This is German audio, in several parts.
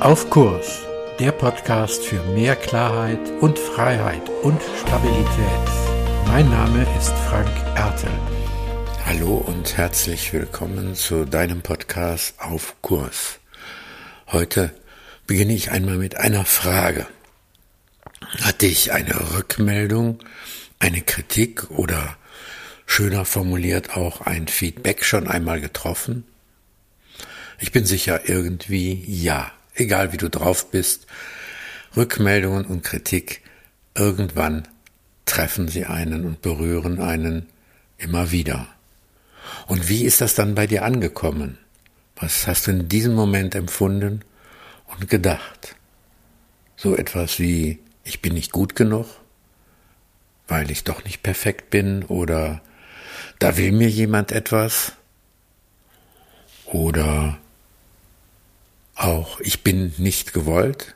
Auf Kurs, der Podcast für mehr Klarheit und Freiheit und Stabilität. Mein Name ist Frank Ertel. Hallo und herzlich willkommen zu deinem Podcast Auf Kurs. Heute beginne ich einmal mit einer Frage. Hatte ich eine Rückmeldung, eine Kritik oder schöner formuliert auch ein Feedback schon einmal getroffen? Ich bin sicher irgendwie ja egal wie du drauf bist, Rückmeldungen und Kritik, irgendwann treffen sie einen und berühren einen immer wieder. Und wie ist das dann bei dir angekommen? Was hast du in diesem Moment empfunden und gedacht? So etwas wie, ich bin nicht gut genug, weil ich doch nicht perfekt bin, oder da will mir jemand etwas, oder auch ich bin nicht gewollt.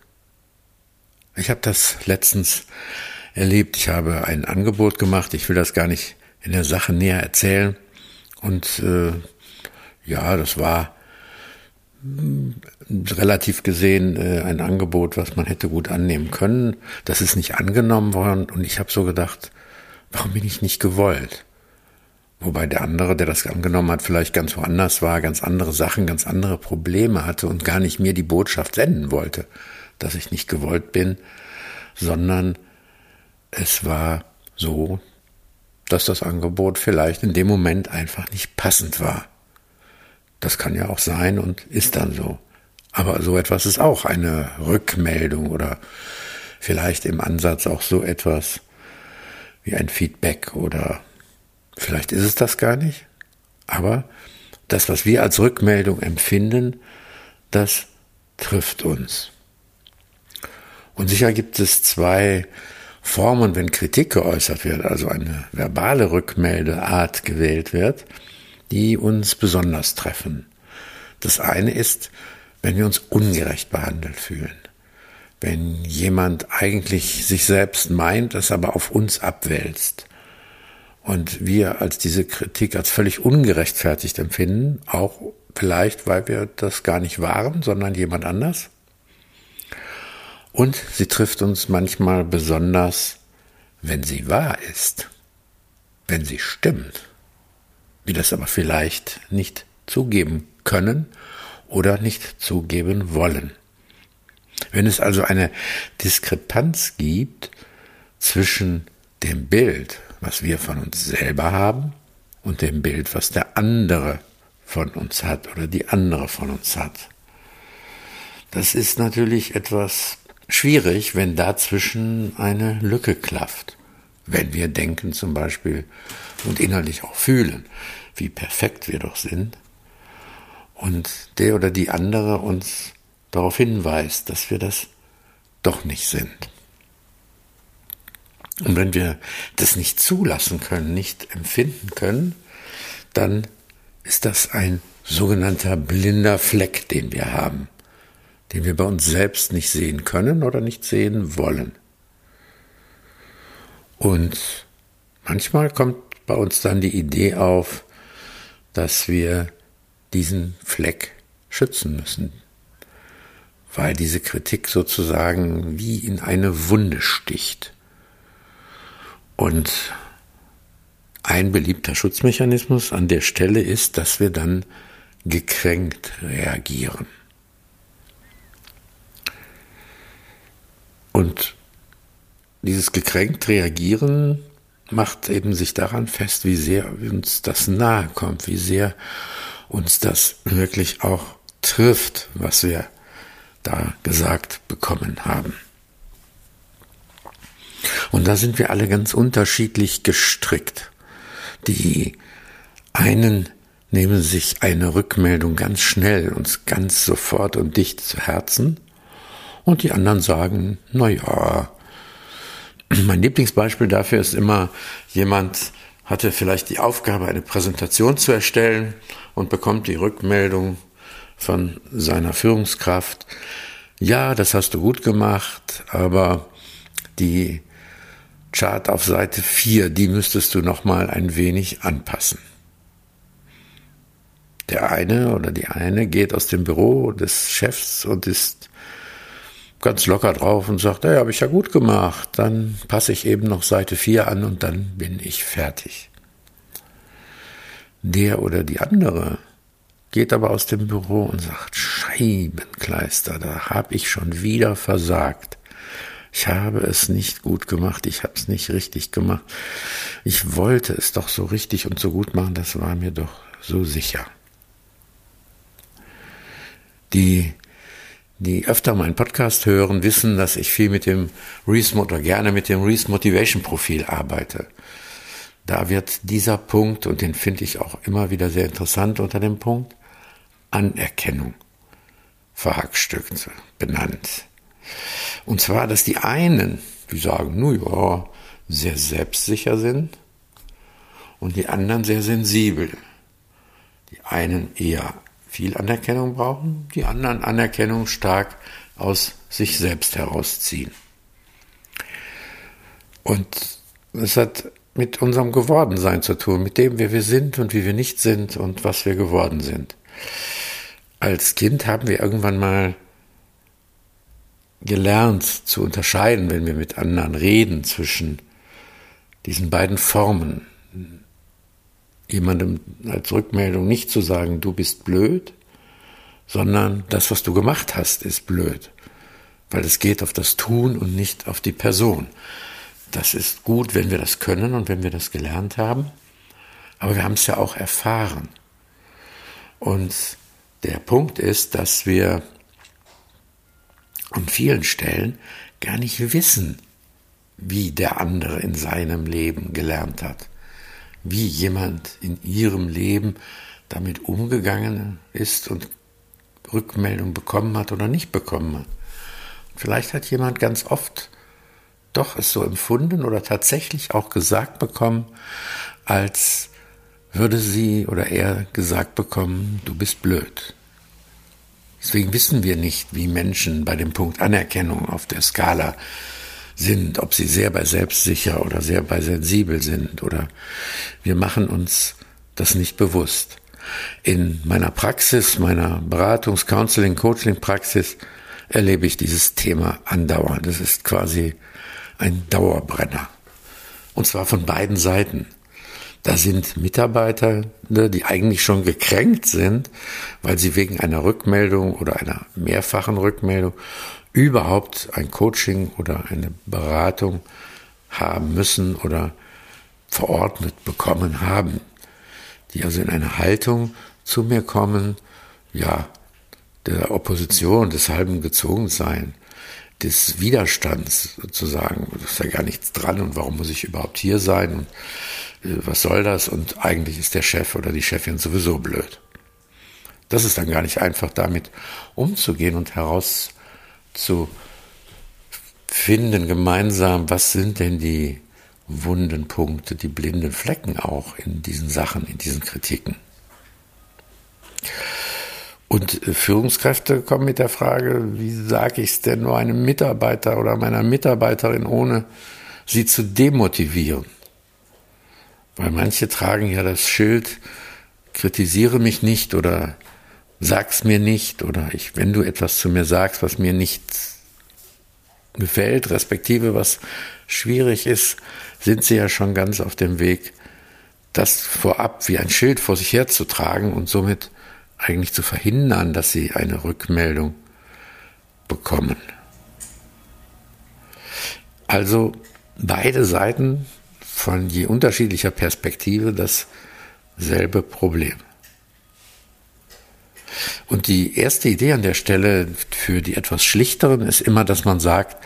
Ich habe das letztens erlebt. Ich habe ein Angebot gemacht. Ich will das gar nicht in der Sache näher erzählen. Und äh, ja, das war äh, relativ gesehen äh, ein Angebot, was man hätte gut annehmen können. Das ist nicht angenommen worden und ich habe so gedacht, warum bin ich nicht gewollt? Wobei der andere, der das angenommen hat, vielleicht ganz woanders war, ganz andere Sachen, ganz andere Probleme hatte und gar nicht mir die Botschaft senden wollte, dass ich nicht gewollt bin, sondern es war so, dass das Angebot vielleicht in dem Moment einfach nicht passend war. Das kann ja auch sein und ist dann so. Aber so etwas ist auch eine Rückmeldung oder vielleicht im Ansatz auch so etwas wie ein Feedback oder Vielleicht ist es das gar nicht, aber das, was wir als Rückmeldung empfinden, das trifft uns. Und sicher gibt es zwei Formen, wenn Kritik geäußert wird, also eine verbale Rückmeldeart gewählt wird, die uns besonders treffen. Das eine ist, wenn wir uns ungerecht behandelt fühlen. Wenn jemand eigentlich sich selbst meint, es aber auf uns abwälzt und wir als diese Kritik als völlig ungerechtfertigt empfinden, auch vielleicht, weil wir das gar nicht waren, sondern jemand anders. Und sie trifft uns manchmal besonders, wenn sie wahr ist, wenn sie stimmt, wir das aber vielleicht nicht zugeben können oder nicht zugeben wollen. Wenn es also eine Diskrepanz gibt zwischen dem Bild, was wir von uns selber haben und dem Bild, was der andere von uns hat oder die andere von uns hat. Das ist natürlich etwas schwierig, wenn dazwischen eine Lücke klafft. Wenn wir denken zum Beispiel und innerlich auch fühlen, wie perfekt wir doch sind, und der oder die andere uns darauf hinweist, dass wir das doch nicht sind. Und wenn wir das nicht zulassen können, nicht empfinden können, dann ist das ein sogenannter blinder Fleck, den wir haben, den wir bei uns selbst nicht sehen können oder nicht sehen wollen. Und manchmal kommt bei uns dann die Idee auf, dass wir diesen Fleck schützen müssen, weil diese Kritik sozusagen wie in eine Wunde sticht. Und ein beliebter Schutzmechanismus an der Stelle ist, dass wir dann gekränkt reagieren. Und dieses gekränkt reagieren macht eben sich daran fest, wie sehr uns das nahe kommt, wie sehr uns das wirklich auch trifft, was wir da gesagt bekommen haben. Und da sind wir alle ganz unterschiedlich gestrickt. Die einen nehmen sich eine Rückmeldung ganz schnell und ganz sofort und dicht zu Herzen. Und die anderen sagen, na ja, mein Lieblingsbeispiel dafür ist immer, jemand hatte vielleicht die Aufgabe, eine Präsentation zu erstellen und bekommt die Rückmeldung von seiner Führungskraft, ja, das hast du gut gemacht, aber die Chart auf Seite 4, die müsstest du noch mal ein wenig anpassen. Der eine oder die eine geht aus dem Büro des Chefs und ist ganz locker drauf und sagt, ja, habe ich ja gut gemacht. Dann passe ich eben noch Seite 4 an und dann bin ich fertig. Der oder die andere geht aber aus dem Büro und sagt, Scheibenkleister, da habe ich schon wieder versagt. Ich habe es nicht gut gemacht, ich habe es nicht richtig gemacht. Ich wollte es doch so richtig und so gut machen, das war mir doch so sicher. Die die öfter meinen Podcast hören, wissen, dass ich viel mit dem Reese oder gerne mit dem Reese Motivation Profil arbeite. Da wird dieser Punkt, und den finde ich auch immer wieder sehr interessant unter dem Punkt, Anerkennung verhackstückt, benannt. Und zwar, dass die einen, die sagen, nu ja, sehr selbstsicher sind und die anderen sehr sensibel. Die einen eher viel Anerkennung brauchen, die anderen Anerkennung stark aus sich selbst herausziehen. Und es hat mit unserem Gewordensein zu tun, mit dem, wer wir sind und wie wir nicht sind und was wir geworden sind. Als Kind haben wir irgendwann mal gelernt zu unterscheiden, wenn wir mit anderen reden, zwischen diesen beiden Formen jemandem als Rückmeldung nicht zu sagen, du bist blöd, sondern das, was du gemacht hast, ist blöd. Weil es geht auf das Tun und nicht auf die Person. Das ist gut, wenn wir das können und wenn wir das gelernt haben. Aber wir haben es ja auch erfahren. Und der Punkt ist, dass wir an vielen Stellen gar nicht wissen, wie der andere in seinem Leben gelernt hat wie jemand in ihrem Leben damit umgegangen ist und Rückmeldung bekommen hat oder nicht bekommen hat. Vielleicht hat jemand ganz oft doch es so empfunden oder tatsächlich auch gesagt bekommen, als würde sie oder er gesagt bekommen, du bist blöd. Deswegen wissen wir nicht, wie Menschen bei dem Punkt Anerkennung auf der Skala sind, ob sie sehr bei selbstsicher oder sehr bei sensibel sind oder wir machen uns das nicht bewusst. In meiner Praxis, meiner Beratungs-, Counseling-, Coaching-Praxis erlebe ich dieses Thema andauernd. Das ist quasi ein Dauerbrenner. Und zwar von beiden Seiten. Da sind Mitarbeiter, ne, die eigentlich schon gekränkt sind, weil sie wegen einer Rückmeldung oder einer mehrfachen Rückmeldung überhaupt ein Coaching oder eine Beratung haben müssen oder verordnet bekommen haben, die also in eine Haltung zu mir kommen, ja, der Opposition, des halben Gezogensein, des Widerstands sozusagen, da ist ja gar nichts dran und warum muss ich überhaupt hier sein und äh, was soll das und eigentlich ist der Chef oder die Chefin sowieso blöd. Das ist dann gar nicht einfach damit umzugehen und heraus zu finden gemeinsam, was sind denn die wunden Punkte, die blinden Flecken auch in diesen Sachen, in diesen Kritiken. Und äh, Führungskräfte kommen mit der Frage, wie sage ich es denn nur einem Mitarbeiter oder meiner Mitarbeiterin, ohne sie zu demotivieren? Weil manche tragen ja das Schild, kritisiere mich nicht oder sag's mir nicht oder ich, wenn du etwas zu mir sagst, was mir nicht gefällt, respektive was schwierig ist, sind sie ja schon ganz auf dem Weg, das vorab wie ein Schild vor sich herzutragen und somit eigentlich zu verhindern, dass sie eine Rückmeldung bekommen. Also beide Seiten von je unterschiedlicher Perspektive dasselbe Problem. Und die erste Idee an der Stelle für die etwas schlichteren ist immer, dass man sagt,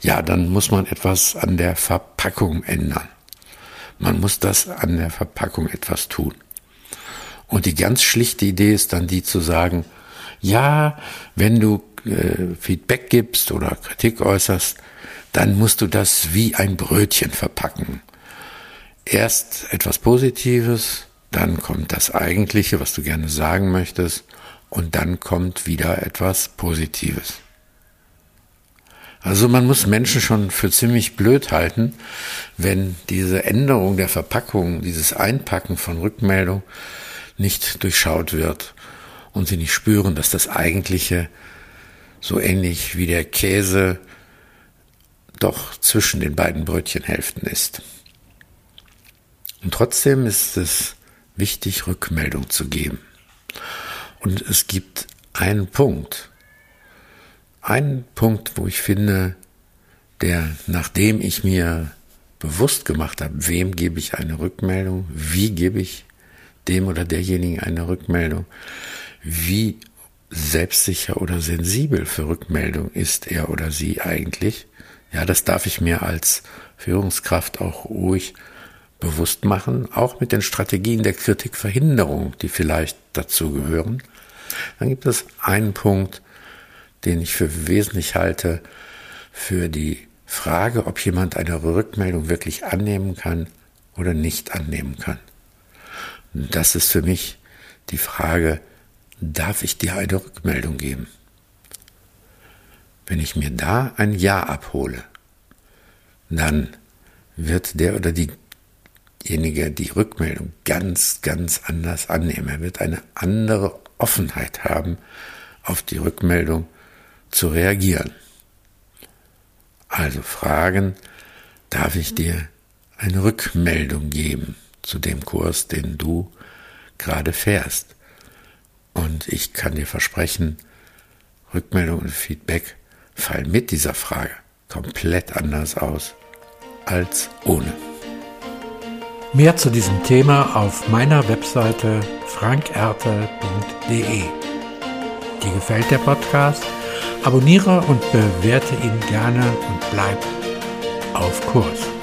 ja, dann muss man etwas an der Verpackung ändern. Man muss das an der Verpackung etwas tun. Und die ganz schlichte Idee ist dann die zu sagen, ja, wenn du äh, Feedback gibst oder Kritik äußerst, dann musst du das wie ein Brötchen verpacken. Erst etwas Positives, dann kommt das Eigentliche, was du gerne sagen möchtest, und dann kommt wieder etwas Positives. Also man muss Menschen schon für ziemlich blöd halten, wenn diese Änderung der Verpackung, dieses Einpacken von Rückmeldung nicht durchschaut wird und sie nicht spüren, dass das Eigentliche so ähnlich wie der Käse doch zwischen den beiden Brötchenhälften ist. Und trotzdem ist es wichtig, Rückmeldung zu geben. Und es gibt einen Punkt, einen Punkt, wo ich finde, der, nachdem ich mir bewusst gemacht habe, wem gebe ich eine Rückmeldung, wie gebe ich dem oder derjenigen eine Rückmeldung, wie selbstsicher oder sensibel für Rückmeldung ist er oder sie eigentlich. Ja, das darf ich mir als Führungskraft auch ruhig bewusst machen, auch mit den Strategien der Kritikverhinderung, die vielleicht dazu gehören. Dann gibt es einen Punkt, den ich für wesentlich halte, für die Frage, ob jemand eine Rückmeldung wirklich annehmen kann oder nicht annehmen kann. Das ist für mich die Frage, darf ich dir eine Rückmeldung geben? Wenn ich mir da ein Ja abhole, dann wird der oder diejenige die Rückmeldung ganz, ganz anders annehmen. Er wird eine andere Offenheit haben, auf die Rückmeldung zu reagieren. Also fragen, darf ich dir eine Rückmeldung geben zu dem Kurs, den du gerade fährst? Und ich kann dir versprechen, Rückmeldung und Feedback fallen mit dieser Frage komplett anders aus als ohne. Mehr zu diesem Thema auf meiner Webseite frankerte.de. Dir gefällt der Podcast? Abonniere und bewerte ihn gerne und bleib auf Kurs.